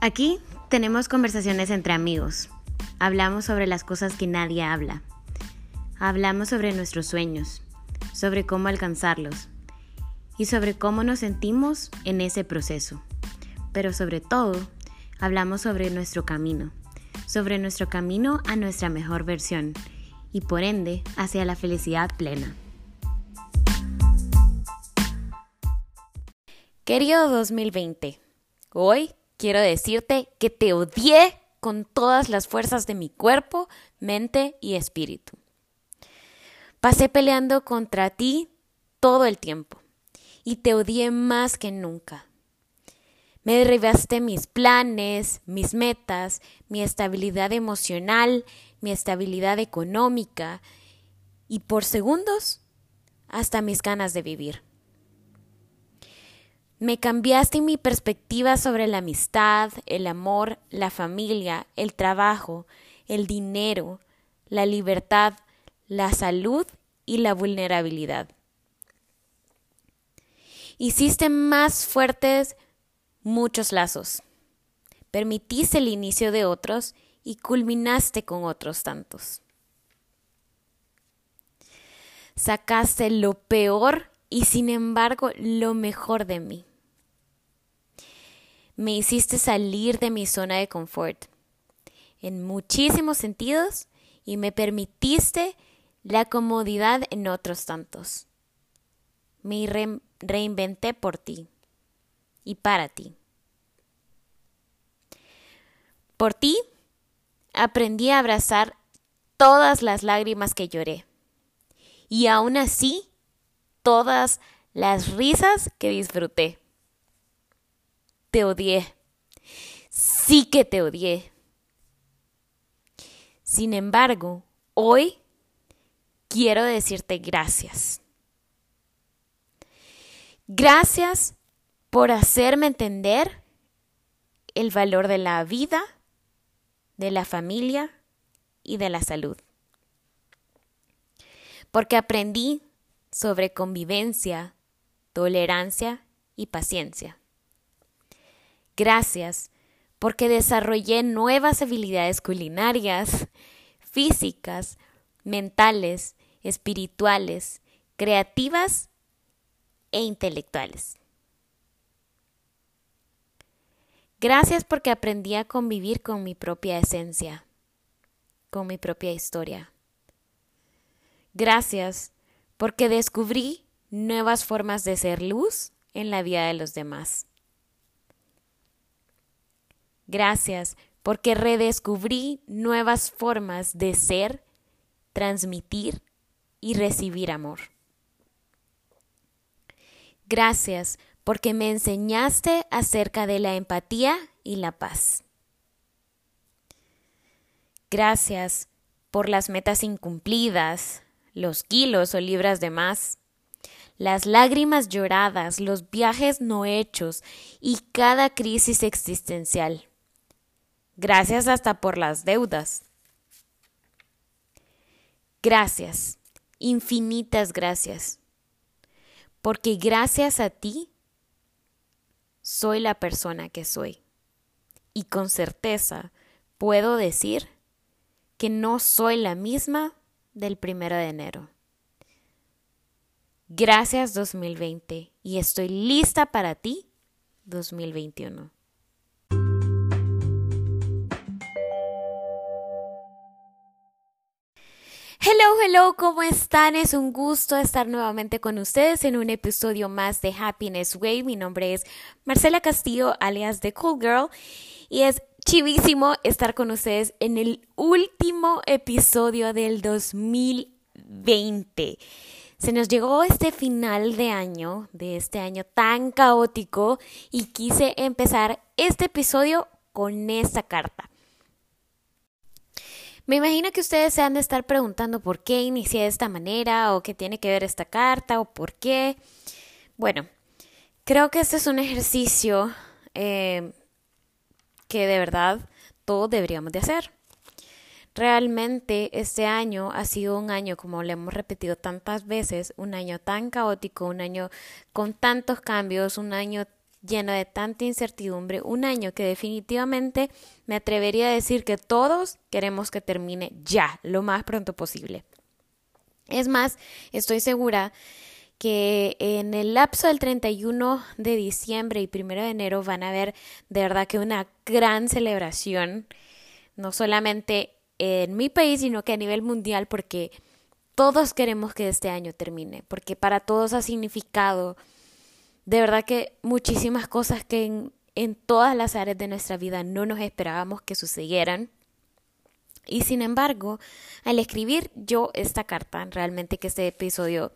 Aquí tenemos conversaciones entre amigos. Hablamos sobre las cosas que nadie habla. Hablamos sobre nuestros sueños, sobre cómo alcanzarlos y sobre cómo nos sentimos en ese proceso. Pero sobre todo, hablamos sobre nuestro camino, sobre nuestro camino a nuestra mejor versión y por ende hacia la felicidad plena. Querido 2020, hoy quiero decirte que te odié con todas las fuerzas de mi cuerpo, mente y espíritu. Pasé peleando contra ti todo el tiempo y te odié más que nunca. Me derribaste mis planes, mis metas, mi estabilidad emocional, mi estabilidad económica y por segundos hasta mis ganas de vivir. Me cambiaste mi perspectiva sobre la amistad, el amor, la familia, el trabajo, el dinero, la libertad, la salud y la vulnerabilidad. Hiciste más fuertes muchos lazos. Permitiste el inicio de otros y culminaste con otros tantos. Sacaste lo peor y sin embargo lo mejor de mí. Me hiciste salir de mi zona de confort en muchísimos sentidos y me permitiste la comodidad en otros tantos. Me reinventé por ti y para ti. Por ti aprendí a abrazar todas las lágrimas que lloré y aún así todas las risas que disfruté. Te odié. Sí que te odié. Sin embargo, hoy quiero decirte gracias. Gracias por hacerme entender el valor de la vida, de la familia y de la salud. Porque aprendí sobre convivencia, tolerancia y paciencia. Gracias porque desarrollé nuevas habilidades culinarias, físicas, mentales, espirituales, creativas e intelectuales. Gracias porque aprendí a convivir con mi propia esencia, con mi propia historia. Gracias porque descubrí nuevas formas de ser luz en la vida de los demás. Gracias porque redescubrí nuevas formas de ser, transmitir y recibir amor. Gracias porque me enseñaste acerca de la empatía y la paz. Gracias por las metas incumplidas, los kilos o libras de más, las lágrimas lloradas, los viajes no hechos y cada crisis existencial. Gracias hasta por las deudas. Gracias, infinitas gracias, porque gracias a ti soy la persona que soy. Y con certeza puedo decir que no soy la misma del primero de enero. Gracias 2020 y estoy lista para ti 2021. Hello, hello, ¿cómo están? Es un gusto estar nuevamente con ustedes en un episodio más de Happiness Way. Mi nombre es Marcela Castillo, alias The Cool Girl, y es chivísimo estar con ustedes en el último episodio del 2020. Se nos llegó este final de año, de este año tan caótico, y quise empezar este episodio con esta carta. Me imagino que ustedes se han de estar preguntando por qué inicié de esta manera o qué tiene que ver esta carta o por qué. Bueno, creo que este es un ejercicio eh, que de verdad todos deberíamos de hacer. Realmente este año ha sido un año, como le hemos repetido tantas veces, un año tan caótico, un año con tantos cambios, un año lleno de tanta incertidumbre, un año que definitivamente me atrevería a decir que todos queremos que termine ya, lo más pronto posible. Es más, estoy segura que en el lapso del 31 de diciembre y 1 de enero van a ver de verdad que una gran celebración, no solamente en mi país, sino que a nivel mundial, porque todos queremos que este año termine, porque para todos ha significado de verdad que muchísimas cosas que en, en todas las áreas de nuestra vida no nos esperábamos que sucedieran. Y sin embargo, al escribir yo esta carta, realmente que este episodio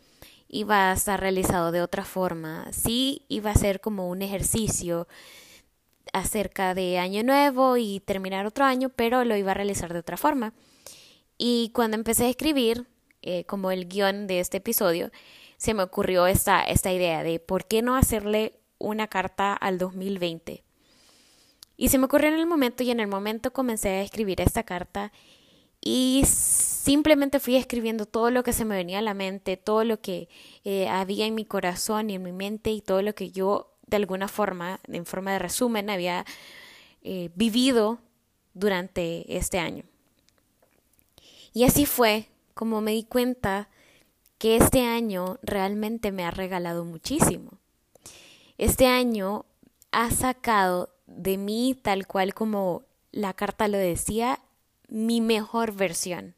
iba a estar realizado de otra forma, sí iba a ser como un ejercicio acerca de año nuevo y terminar otro año, pero lo iba a realizar de otra forma. Y cuando empecé a escribir, eh, como el guion de este episodio, se me ocurrió esta, esta idea de por qué no hacerle una carta al 2020. Y se me ocurrió en el momento y en el momento comencé a escribir esta carta y simplemente fui escribiendo todo lo que se me venía a la mente, todo lo que eh, había en mi corazón y en mi mente y todo lo que yo de alguna forma, en forma de resumen, había eh, vivido durante este año. Y así fue como me di cuenta que este año realmente me ha regalado muchísimo. Este año ha sacado de mí, tal cual como la carta lo decía, mi mejor versión.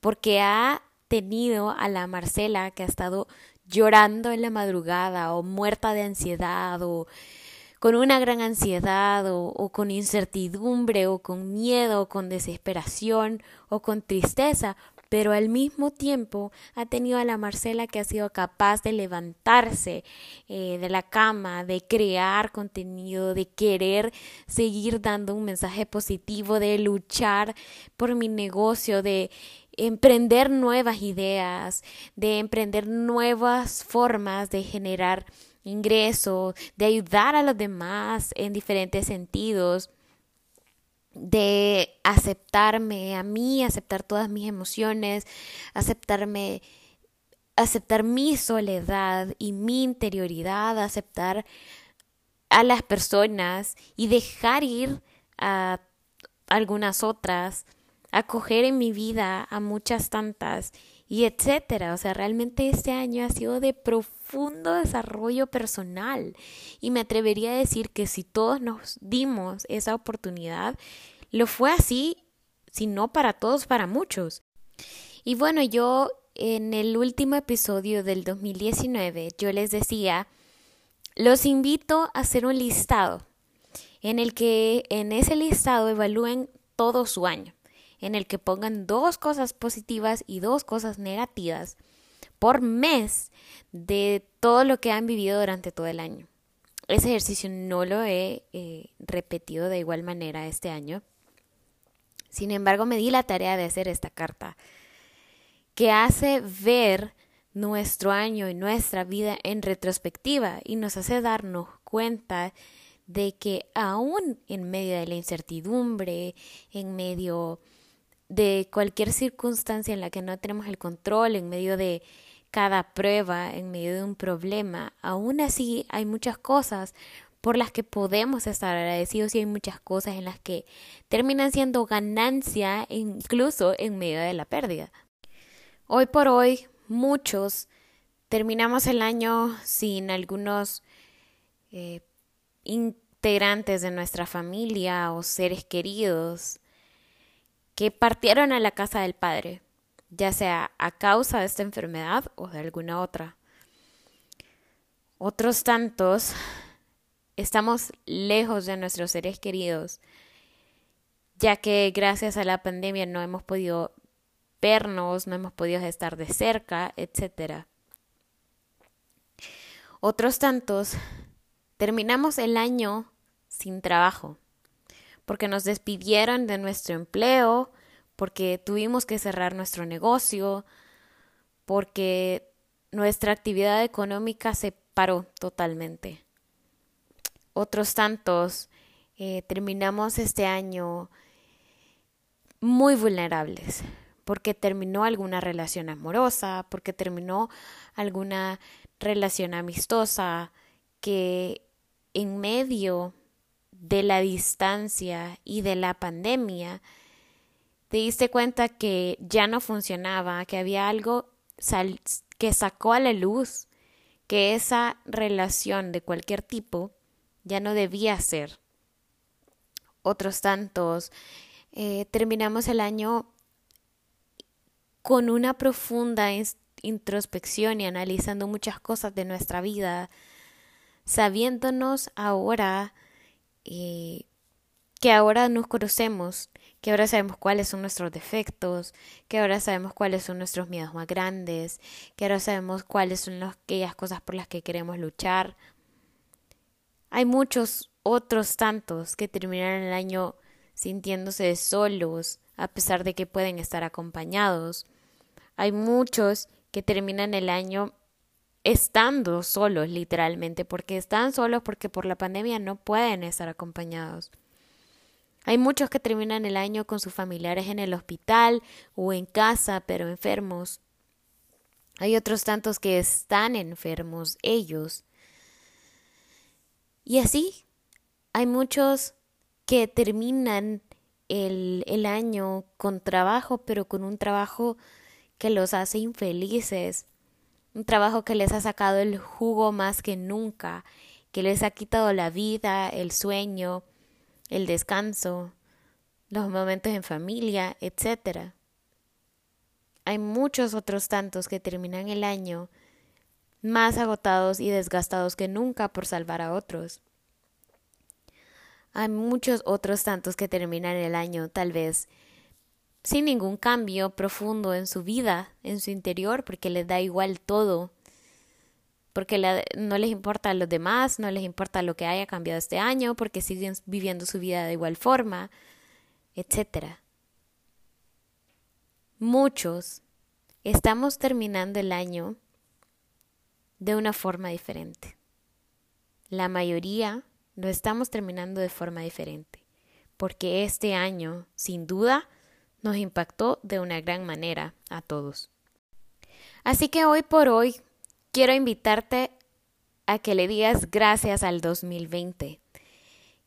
Porque ha tenido a la Marcela que ha estado llorando en la madrugada o muerta de ansiedad o con una gran ansiedad o, con incertidumbre o con miedo o con desesperación o con tristeza, pero al mismo tiempo ha tenido a la Marcela que ha sido capaz de levantarse eh, de la cama, de crear contenido, de querer seguir dando un mensaje positivo, de luchar por mi negocio, de emprender nuevas ideas, de emprender nuevas formas de generar ingresos, de ayudar a los demás en diferentes sentidos de aceptarme a mí, aceptar todas mis emociones, aceptarme, aceptar mi soledad y mi interioridad, aceptar a las personas y dejar ir a algunas otras, acoger en mi vida a muchas tantas y etcétera. O sea, realmente este año ha sido de profundo desarrollo personal y me atrevería a decir que si todos nos dimos esa oportunidad, lo fue así, si no para todos, para muchos. Y bueno, yo en el último episodio del 2019, yo les decía, los invito a hacer un listado en el que en ese listado evalúen todo su año en el que pongan dos cosas positivas y dos cosas negativas por mes de todo lo que han vivido durante todo el año. Ese ejercicio no lo he eh, repetido de igual manera este año. Sin embargo, me di la tarea de hacer esta carta que hace ver nuestro año y nuestra vida en retrospectiva y nos hace darnos cuenta de que aún en medio de la incertidumbre, en medio de cualquier circunstancia en la que no tenemos el control, en medio de cada prueba, en medio de un problema, aún así hay muchas cosas por las que podemos estar agradecidos y hay muchas cosas en las que terminan siendo ganancia incluso en medio de la pérdida. Hoy por hoy muchos terminamos el año sin algunos eh, integrantes de nuestra familia o seres queridos que partieron a la casa del Padre, ya sea a causa de esta enfermedad o de alguna otra. Otros tantos estamos lejos de nuestros seres queridos, ya que gracias a la pandemia no hemos podido vernos, no hemos podido estar de cerca, etc. Otros tantos terminamos el año sin trabajo porque nos despidieron de nuestro empleo, porque tuvimos que cerrar nuestro negocio, porque nuestra actividad económica se paró totalmente. Otros tantos eh, terminamos este año muy vulnerables, porque terminó alguna relación amorosa, porque terminó alguna relación amistosa que en medio de la distancia y de la pandemia, te diste cuenta que ya no funcionaba, que había algo que sacó a la luz que esa relación de cualquier tipo ya no debía ser. Otros tantos, eh, terminamos el año con una profunda introspección y analizando muchas cosas de nuestra vida, sabiéndonos ahora eh, que ahora nos conocemos, que ahora sabemos cuáles son nuestros defectos, que ahora sabemos cuáles son nuestros miedos más grandes, que ahora sabemos cuáles son aquellas cosas por las que queremos luchar. Hay muchos otros tantos que terminan el año sintiéndose solos, a pesar de que pueden estar acompañados. Hay muchos que terminan el año estando solos literalmente, porque están solos porque por la pandemia no pueden estar acompañados. Hay muchos que terminan el año con sus familiares en el hospital o en casa, pero enfermos. Hay otros tantos que están enfermos ellos. Y así, hay muchos que terminan el, año con trabajo, pero con un trabajo que los hace infelices, un trabajo que les ha sacado el jugo más que nunca, que les ha quitado la vida, el sueño, el descanso, los momentos en familia, etc. Hay muchos otros tantos que terminan el año más agotados y desgastados que nunca por salvar a otros. Hay muchos otros tantos que terminan el año tal vez sin ningún cambio profundo en su vida, en su interior, porque les da igual todo, porque no les importa a los demás, no les importa lo que haya cambiado este año, porque siguen viviendo su vida de igual forma, etc. Muchos estamos terminando el año de una forma diferente. La mayoría lo estamos terminando de forma diferente, porque este año, sin duda, nos impactó de una gran manera a todos. Así que hoy por hoy quiero invitarte a que le digas gracias al 2020.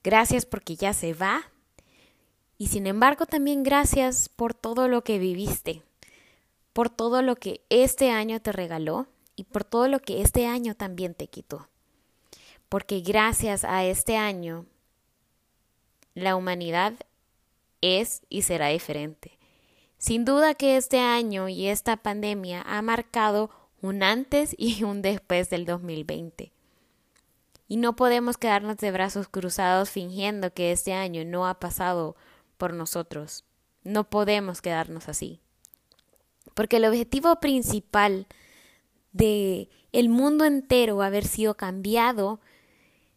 Gracias porque ya se va. Y sin embargo también gracias por todo lo que viviste, por todo lo que este año te regaló y por todo lo que este año también te quitó. Porque gracias a este año la humanidad es y será diferente. Sin duda que este año y esta pandemia ha marcado un antes y un después del 2020. Y no podemos quedarnos de brazos cruzados fingiendo que este año no ha pasado por nosotros. No podemos quedarnos así. Porque el objetivo principal de el mundo entero haber sido cambiado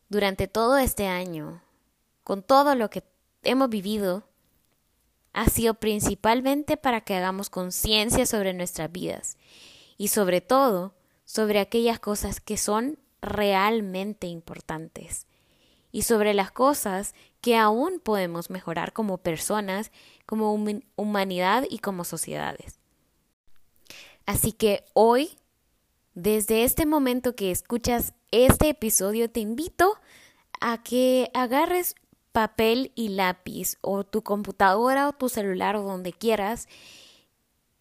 durante todo este año, con todo lo que hemos vivido, ha sido principalmente para que hagamos conciencia sobre nuestras vidas y sobre todo sobre aquellas cosas que son realmente importantes y sobre las cosas que aún podemos mejorar como personas, como humanidad y como sociedades. Así que hoy, desde este momento que escuchas este episodio, te invito a que agarres papel y lápiz o tu computadora o tu celular o donde quieras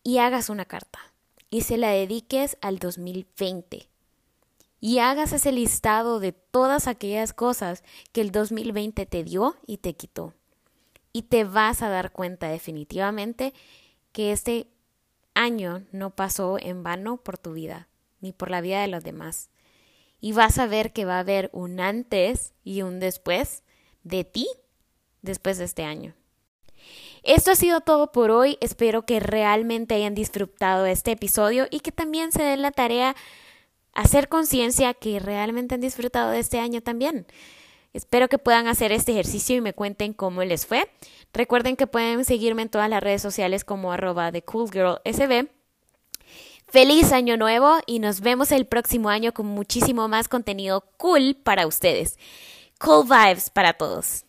y hagas una carta y se la dediques al 2020 y hagas ese listado de todas aquellas cosas que el 2020 te dio y te quitó. Y te vas a dar cuenta definitivamente que este año no pasó en vano por tu vida, ni por la vida de los demás. Y vas a ver que va a haber un antes y un después de ti después de este año. Esto ha sido todo por hoy. Espero que realmente hayan disfrutado este episodio y que también se den la tarea hacer conciencia que realmente han disfrutado de este año también. Espero que puedan hacer este ejercicio y me cuenten cómo les fue. Recuerden que pueden seguirme en todas las redes sociales como arroba thecoolgirlsb. Feliz año nuevo y nos vemos el próximo año con muchísimo más contenido cool para ustedes. Cool vibes para todos.